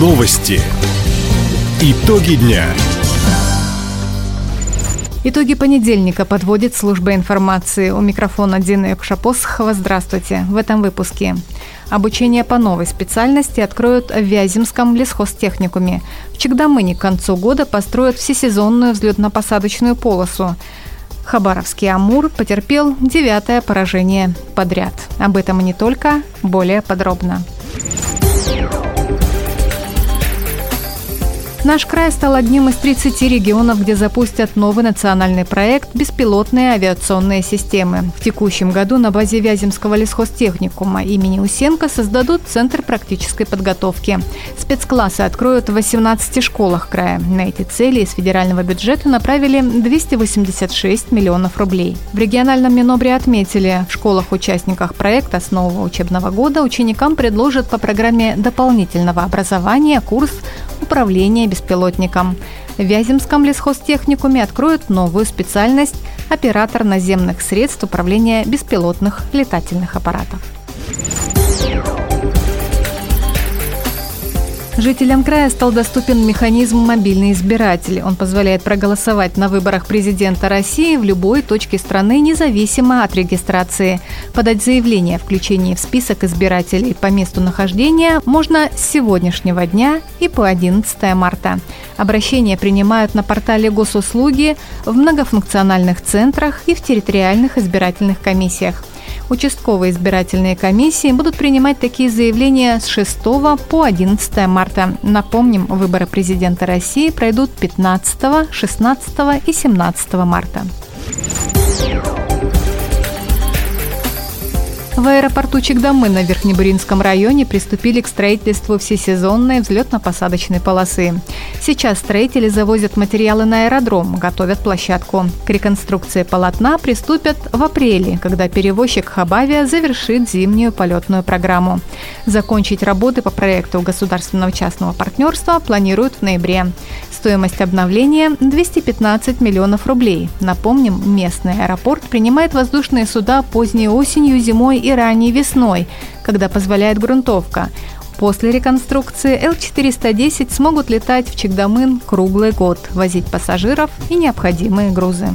Новости. Итоги дня. Итоги понедельника подводит служба информации. У микрофона Дина Якушапосхова. Здравствуйте. В этом выпуске. Обучение по новой специальности откроют в Вяземском лесхозтехникуме. В Чегдамыне к концу года построят всесезонную взлетно-посадочную полосу. Хабаровский «Амур» потерпел девятое поражение подряд. Об этом и не только, более подробно. Наш край стал одним из 30 регионов, где запустят новый национальный проект «Беспилотные авиационные системы». В текущем году на базе Вяземского лесхозтехникума имени Усенко создадут Центр практической подготовки. Спецклассы откроют в 18 школах края. На эти цели из федерального бюджета направили 286 миллионов рублей. В региональном Минобре отметили, в школах-участниках проекта с нового учебного года ученикам предложат по программе дополнительного образования курс управления беспилотником. В Вяземском лесхозтехникуме откроют новую специальность – оператор наземных средств управления беспилотных летательных аппаратов. Жителям края стал доступен механизм «Мобильный избиратель». Он позволяет проголосовать на выборах президента России в любой точке страны, независимо от регистрации. Подать заявление о включении в список избирателей по месту нахождения можно с сегодняшнего дня и по 11 марта. Обращения принимают на портале госуслуги, в многофункциональных центрах и в территориальных избирательных комиссиях. Участковые избирательные комиссии будут принимать такие заявления с 6 по 11 марта. Напомним, выборы президента России пройдут 15, 16 и 17 марта. В аэропорту Чегдамы на Верхнебуринском районе приступили к строительству всесезонной взлетно-посадочной полосы. Сейчас строители завозят материалы на аэродром, готовят площадку. К реконструкции полотна приступят в апреле, когда перевозчик Хабавия завершит зимнюю полетную программу. Закончить работы по проекту государственного частного партнерства планируют в ноябре. Стоимость обновления – 215 миллионов рублей. Напомним, местный аэропорт принимает воздушные суда поздней осенью, зимой и ранней весной, когда позволяет грунтовка. После реконструкции Л-410 смогут летать в Чегдамын круглый год, возить пассажиров и необходимые грузы.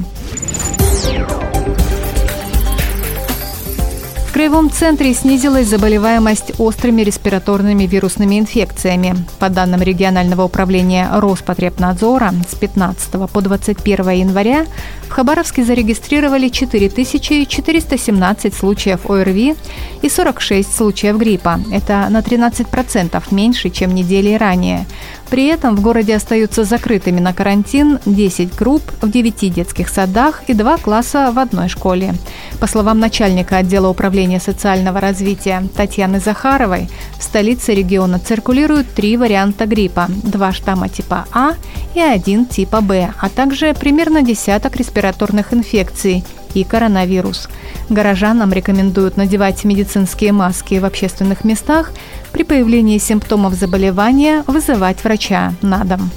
Краевом центре снизилась заболеваемость острыми респираторными вирусными инфекциями. По данным регионального управления Роспотребнадзора, с 15 по 21 января в Хабаровске зарегистрировали 4417 случаев ОРВИ и 46 случаев гриппа. Это на 13% меньше, чем недели ранее. При этом в городе остаются закрытыми на карантин 10 групп в 9 детских садах и 2 класса в одной школе. По словам начальника отдела управления социального развития Татьяны Захаровой, в столице региона циркулируют три варианта гриппа – два штамма типа А и один типа Б, а также примерно десяток респираторных инфекций и коронавирус. Горожанам рекомендуют надевать медицинские маски в общественных местах, при появлении симптомов заболевания вызывать врача на дом.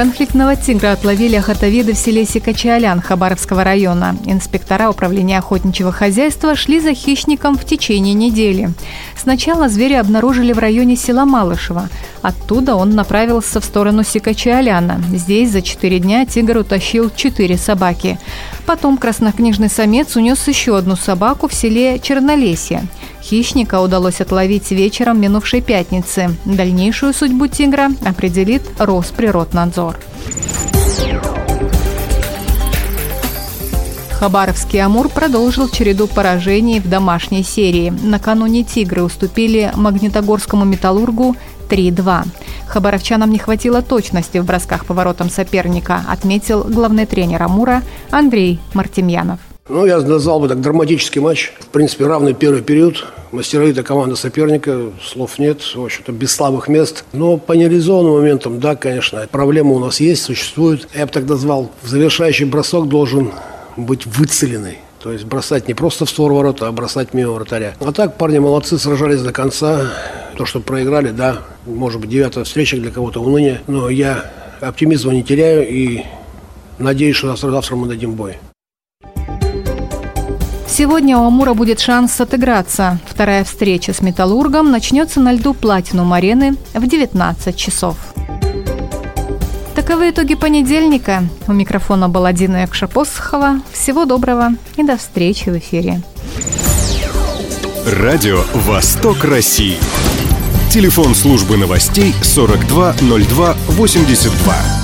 Конфликтного тигра отловили охотоведы в селе Сикачалян Хабаровского района. Инспектора управления охотничьего хозяйства шли за хищником в течение недели. Сначала зверя обнаружили в районе села Малышево. Оттуда он направился в сторону Сикачаляна. Здесь за четыре дня тигр утащил четыре собаки. Потом краснокнижный самец унес еще одну собаку в селе Чернолесье. Хищника удалось отловить вечером минувшей пятницы. Дальнейшую судьбу тигра определит Росприроднадзор. Хабаровский «Амур» продолжил череду поражений в домашней серии. Накануне «Тигры» уступили магнитогорскому «Металлургу» 3-2. Хабаровчанам не хватило точности в бросках по воротам соперника, отметил главный тренер «Амура» Андрей Мартемьянов. Ну, я назвал бы так драматический матч. В принципе, равный первый период. Мастеровитая команда соперника, слов нет, в общем-то, без слабых мест. Но по нереализованным моментам, да, конечно, проблема у нас есть, существует. Я бы так назвал, завершающий бросок должен быть выцеленный. То есть бросать не просто в створ ворота, а бросать мимо вратаря. А так парни молодцы, сражались до конца. То, что проиграли, да, может быть, девятая встреча для кого-то уныние. Но я оптимизма не теряю и надеюсь, что завтра мы дадим бой. Сегодня у Амура будет шанс отыграться. Вторая встреча с «Металлургом» начнется на льду Платинум арены в 19 часов. Таковы итоги понедельника. У микрофона была Дина Якшапосхова. Всего доброго и до встречи в эфире. Радио «Восток России». Телефон службы новостей 420282.